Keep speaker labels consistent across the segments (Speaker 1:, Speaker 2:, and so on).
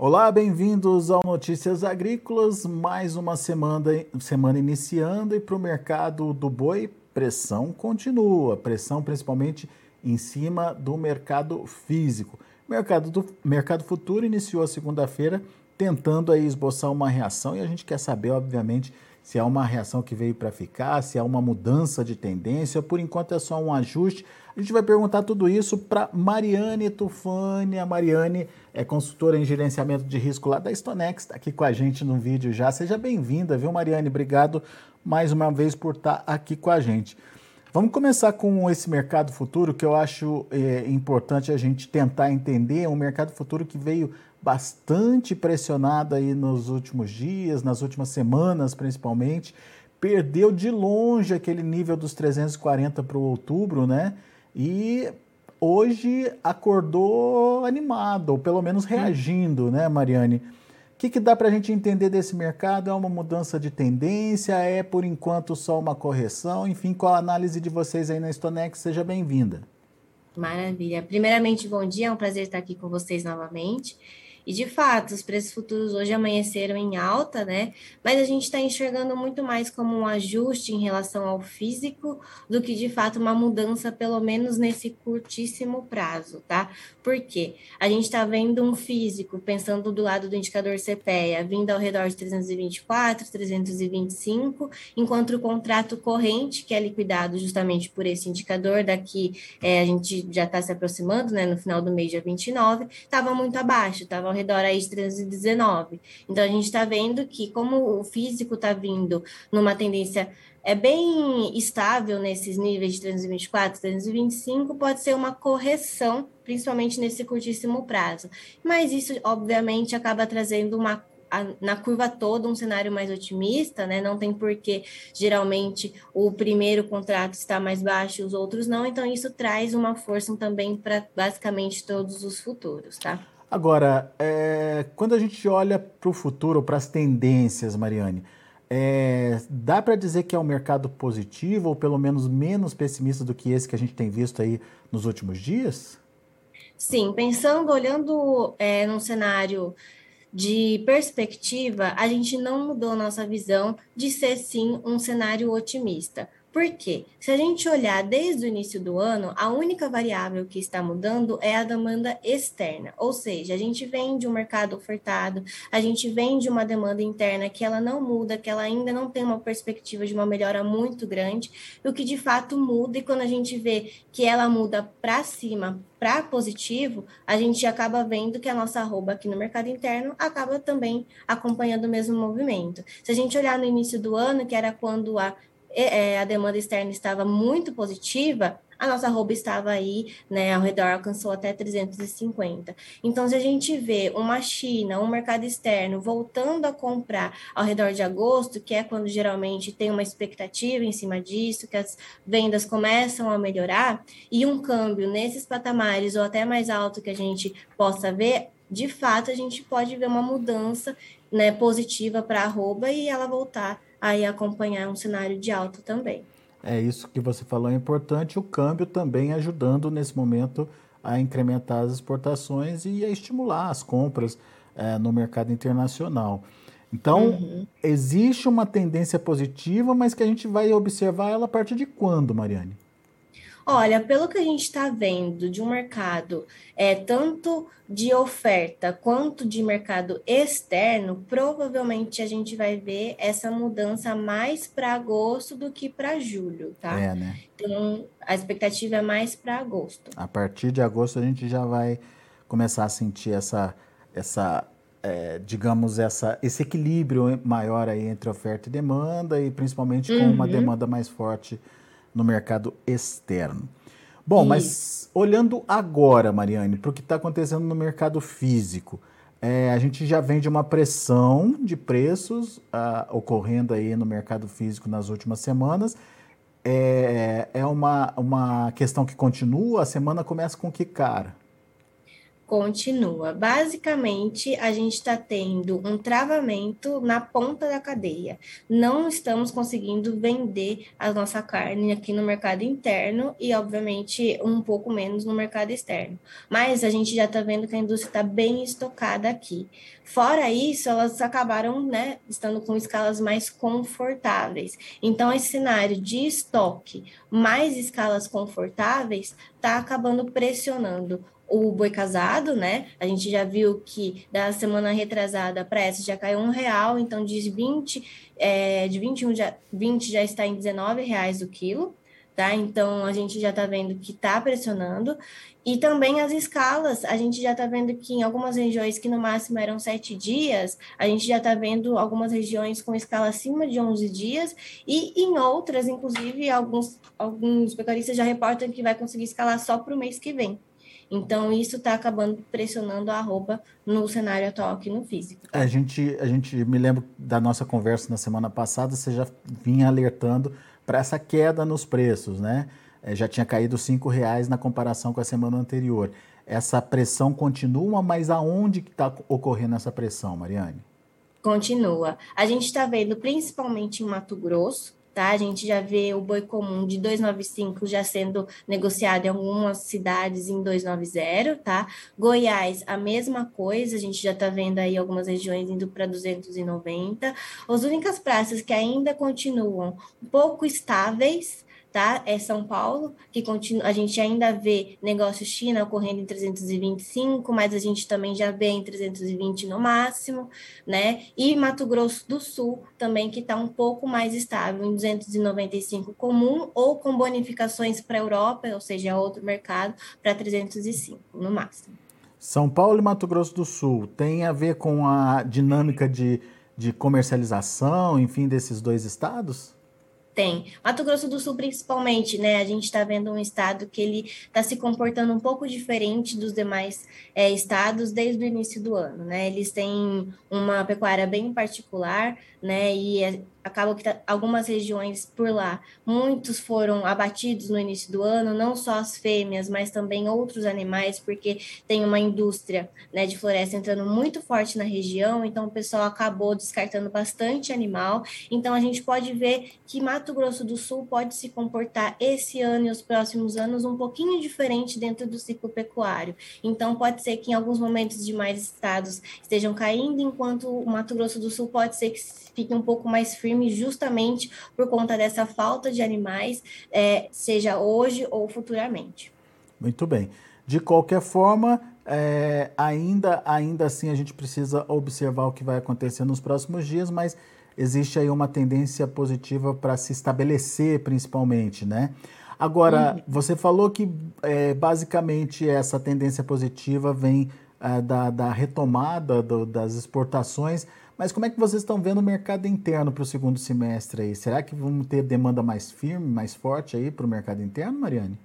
Speaker 1: Olá, bem-vindos ao Notícias Agrícolas. Mais uma semana, semana iniciando e para o mercado do boi, pressão continua. Pressão principalmente em cima do mercado físico. Mercado, do, mercado futuro iniciou a segunda-feira tentando aí esboçar uma reação e a gente quer saber, obviamente, se há uma reação que veio para ficar, se há uma mudança de tendência. Por enquanto é só um ajuste. A gente vai perguntar tudo isso para Mariane Tufani. A Mariane é consultora em gerenciamento de risco lá da Stonex, está aqui com a gente no vídeo já. Seja bem-vinda, viu, Mariane? Obrigado mais uma vez por estar tá aqui com a gente. Vamos começar com esse mercado futuro que eu acho é, importante a gente tentar entender. Um mercado futuro que veio bastante pressionado aí nos últimos dias, nas últimas semanas principalmente. Perdeu de longe aquele nível dos 340 para o outubro, né? E hoje acordou animado, ou pelo menos reagindo, né, Mariane? O que, que dá para a gente entender desse mercado? É uma mudança de tendência? É, por enquanto, só uma correção? Enfim, qual a análise de vocês aí na Stonex? Seja bem-vinda.
Speaker 2: Maravilha. Primeiramente, bom dia, é um prazer estar aqui com vocês novamente. E de fato, os preços futuros hoje amanheceram em alta, né? Mas a gente está enxergando muito mais como um ajuste em relação ao físico do que de fato uma mudança, pelo menos nesse curtíssimo prazo, tá? Por quê? A gente está vendo um físico, pensando do lado do indicador CPEA, vindo ao redor de 324, 325, enquanto o contrato corrente, que é liquidado justamente por esse indicador, daqui é, a gente já está se aproximando, né? No final do mês, dia 29, estava muito abaixo, estava redor aí de 319. Então, a gente está vendo que, como o físico está vindo numa tendência é bem estável nesses níveis de 324, 325, pode ser uma correção, principalmente nesse curtíssimo prazo. Mas isso, obviamente, acaba trazendo uma na curva toda um cenário mais otimista, né? Não tem porquê, geralmente, o primeiro contrato está mais baixo e os outros não, então isso traz uma força também para basicamente todos os futuros, tá?
Speaker 1: Agora, é, quando a gente olha para o futuro, para as tendências, Mariane, é, dá para dizer que é um mercado positivo ou pelo menos menos pessimista do que esse que a gente tem visto aí nos últimos dias?
Speaker 2: Sim, pensando, olhando é, num cenário de perspectiva, a gente não mudou nossa visão de ser sim um cenário otimista. Por quê? Se a gente olhar desde o início do ano, a única variável que está mudando é a demanda externa, ou seja, a gente vem de um mercado ofertado, a gente vem de uma demanda interna que ela não muda, que ela ainda não tem uma perspectiva de uma melhora muito grande, o que de fato muda, e quando a gente vê que ela muda para cima, para positivo, a gente acaba vendo que a nossa arroba aqui no mercado interno acaba também acompanhando o mesmo movimento. Se a gente olhar no início do ano, que era quando a a demanda externa estava muito positiva, a nossa arroba estava aí, né, ao redor, alcançou até 350. Então, se a gente vê uma China, um mercado externo voltando a comprar ao redor de agosto, que é quando geralmente tem uma expectativa em cima disso, que as vendas começam a melhorar, e um câmbio nesses patamares ou até mais alto que a gente possa ver, de fato, a gente pode ver uma mudança né, positiva para a arroba e ela voltar aí acompanhar um cenário de alta também.
Speaker 1: É isso que você falou é importante, o câmbio também ajudando nesse momento a incrementar as exportações e a estimular as compras é, no mercado internacional. Então, uhum. existe uma tendência positiva, mas que a gente vai observar ela a partir de quando, Mariane?
Speaker 2: Olha, pelo que a gente está vendo de um mercado, é, tanto de oferta quanto de mercado externo, provavelmente a gente vai ver essa mudança mais para agosto do que para julho, tá?
Speaker 1: É, né?
Speaker 2: Então, a expectativa é mais para agosto.
Speaker 1: A partir de agosto a gente já vai começar a sentir essa, essa é, digamos, essa, esse equilíbrio maior aí entre oferta e demanda e principalmente com uma
Speaker 2: Uhum.
Speaker 1: demanda mais forte no mercado externo. Bom, mas olhando agora, Mariane, para o que está acontecendo no mercado físico, é, a gente já vem de uma pressão de preços ah, ocorrendo aí no mercado físico nas últimas semanas. É, é uma, uma questão que continua, a semana começa com que cara?
Speaker 2: Continua. Basicamente, a gente está tendo um travamento na ponta da cadeia. Não estamos conseguindo vender a nossa carne aqui no mercado interno e, obviamente, um pouco menos no mercado externo. Mas a gente já está vendo que a indústria está bem estocada aqui. Fora isso, elas acabaram, né, estando com escalas mais confortáveis. Então, esse cenário de estoque mais escalas confortáveis está acabando pressionando o boi casado, né? A gente já viu que da semana retrasada para essa já caiu um real, então de 20, é, de 21 já, 20 já está em 19 reais o quilo, tá? Então a gente já está vendo que está pressionando. E também as escalas, a gente já está vendo que em algumas regiões que no máximo eram sete dias, a gente já está vendo algumas regiões com escala acima de 11 dias, e em outras, inclusive, alguns, alguns pecuaristas já reportam que vai conseguir escalar só para o mês que vem. Então, isso está acabando pressionando a arroba no cenário atual aqui no físico.
Speaker 1: A gente, a gente me lembro da nossa conversa na semana passada, você já vinha alertando para essa queda nos preços, né? É, já tinha caído R$ reais na comparação com a semana anterior. Essa pressão continua, mas aonde que está ocorrendo essa pressão, Mariane?
Speaker 2: Continua. A gente está vendo principalmente em Mato Grosso, tá? A gente já vê o boi comum de 295 já sendo negociado em algumas cidades em 290, tá? Goiás, a mesma coisa, a gente já está vendo aí algumas regiões indo para 290. As únicas praças que ainda continuam um pouco estáveis tá? É São Paulo, que continua, a gente ainda vê negócio China ocorrendo em 325, mas a gente também já vê em 320 no máximo, né? E Mato Grosso do Sul também que está um pouco mais estável, em 295 comum ou com bonificações para a Europa, ou seja, outro mercado, para 305 no máximo.
Speaker 1: São Paulo e Mato Grosso do Sul tem a ver com a dinâmica de, de comercialização, enfim, desses dois estados?
Speaker 2: Tem. Mato Grosso do Sul, principalmente, né? A gente está vendo um estado que ele está se comportando um pouco diferente dos demais é, estados desde o início do ano, né? Eles têm uma pecuária bem particular, né? E é, acaba que tá, algumas regiões por lá, muitos foram abatidos no início do ano, não só as fêmeas, mas também outros animais, porque tem uma indústria né, de floresta entrando muito forte na região, então o pessoal acabou descartando bastante animal. Então a gente pode ver que Mato Grosso do Sul pode se comportar esse ano e os próximos anos um pouquinho diferente dentro do ciclo pecuário. Então pode ser que em alguns momentos demais estados estejam caindo, enquanto o Mato Grosso do Sul pode ser que fique um pouco mais firme justamente por conta dessa falta de animais, é, seja hoje ou futuramente.
Speaker 1: Muito bem. De qualquer forma, é, ainda, ainda assim a gente precisa observar o que vai acontecer nos próximos dias, mas existe aí uma tendência positiva para se estabelecer, principalmente, né? Agora, uhum. você falou que é, basicamente essa tendência positiva vem é, da, da, retomada do, das exportações, mas como é que vocês estão vendo o mercado interno para o segundo semestre aí? Será que vamos ter demanda mais firme, mais forte aí para o mercado interno, Mariane?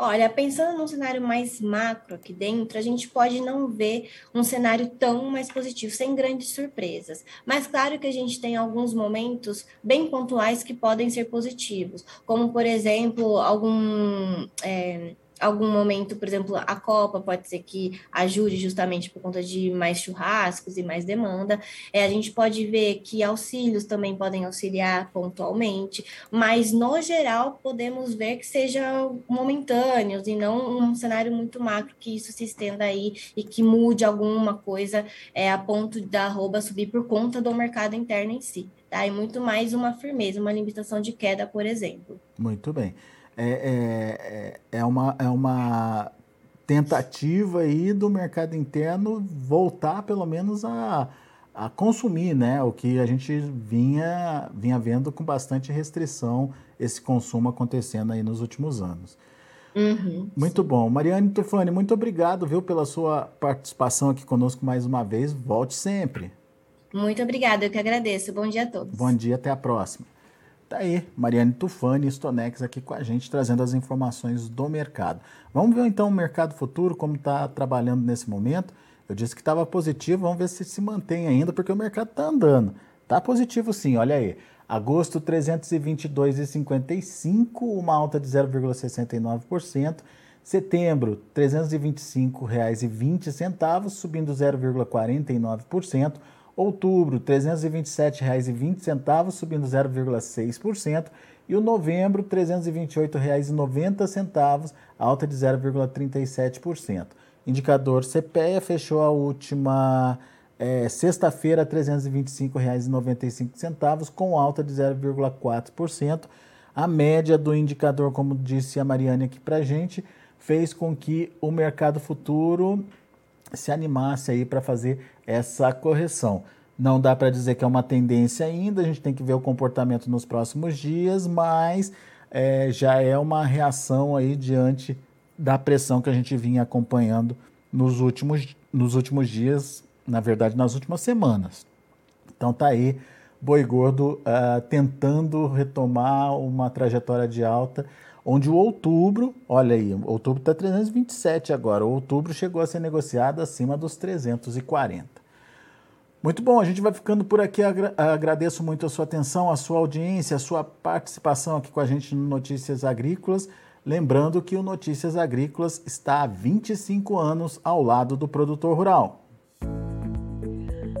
Speaker 2: Olha, pensando num cenário mais macro aqui dentro, a gente pode não ver um cenário tão mais positivo, sem grandes surpresas. Mas claro que a gente tem alguns momentos bem pontuais que podem ser positivos, como por exemplo, algum. É, algum momento, por exemplo, a Copa pode ser que ajude justamente por conta de mais churrascos e mais demanda. É, a gente pode ver que auxílios também podem auxiliar pontualmente, mas no geral podemos ver que sejam momentâneos e não um cenário muito macro que isso se estenda aí e que mude alguma coisa é, a ponto da arroba subir por conta do mercado interno em si. Tá? E muito mais uma firmeza, uma limitação de queda, por exemplo.
Speaker 1: Muito bem é, é, é, uma, é uma tentativa aí do mercado interno voltar pelo menos a, a consumir, né? O que a gente vinha, vinha vendo com bastante restrição esse consumo acontecendo aí nos últimos anos.
Speaker 2: Uhum,
Speaker 1: muito sim. bom. Mariane Tufani, muito obrigado, viu, pela sua participação aqui conosco mais uma vez. Volte sempre.
Speaker 2: Muito obrigada, eu que agradeço. Bom dia a todos.
Speaker 1: Bom dia, até a próxima. Tá aí, Mariane Tufani Stonex aqui com a gente, trazendo as informações do mercado. Vamos ver então o mercado futuro, como está trabalhando nesse momento. Eu disse que estava positivo, vamos ver se se mantém ainda, porque o mercado está andando. Tá positivo sim, olha aí. Agosto 322,55, uma alta de 0,69%. Setembro, R$ 325,20, subindo 0,49%. Outubro, R$ 327,20, subindo 0,6%. E o novembro, R$ 328,90, alta de 0,37%. Indicador CPEA fechou a última é, sexta-feira, R$ 325,95, com alta de 0,4%. A média do indicador, como disse a Mariane aqui para gente, fez com que o mercado futuro se animasse aí para fazer essa correção. Não dá para dizer que é uma tendência ainda, a gente tem que ver o comportamento nos próximos dias, mas é, já é uma reação aí diante da pressão que a gente vinha acompanhando nos últimos, nos últimos dias, na verdade, nas últimas semanas. Então tá aí, boi gordo uh, tentando retomar uma trajetória de alta onde o outubro, olha aí, outubro está 327 agora, o outubro chegou a ser negociado acima dos 340. Muito bom, a gente vai ficando por aqui. Agradeço muito a sua atenção, a sua audiência, a sua participação aqui com a gente no Notícias Agrícolas. Lembrando que o Notícias Agrícolas está há 25 anos ao lado do produtor rural.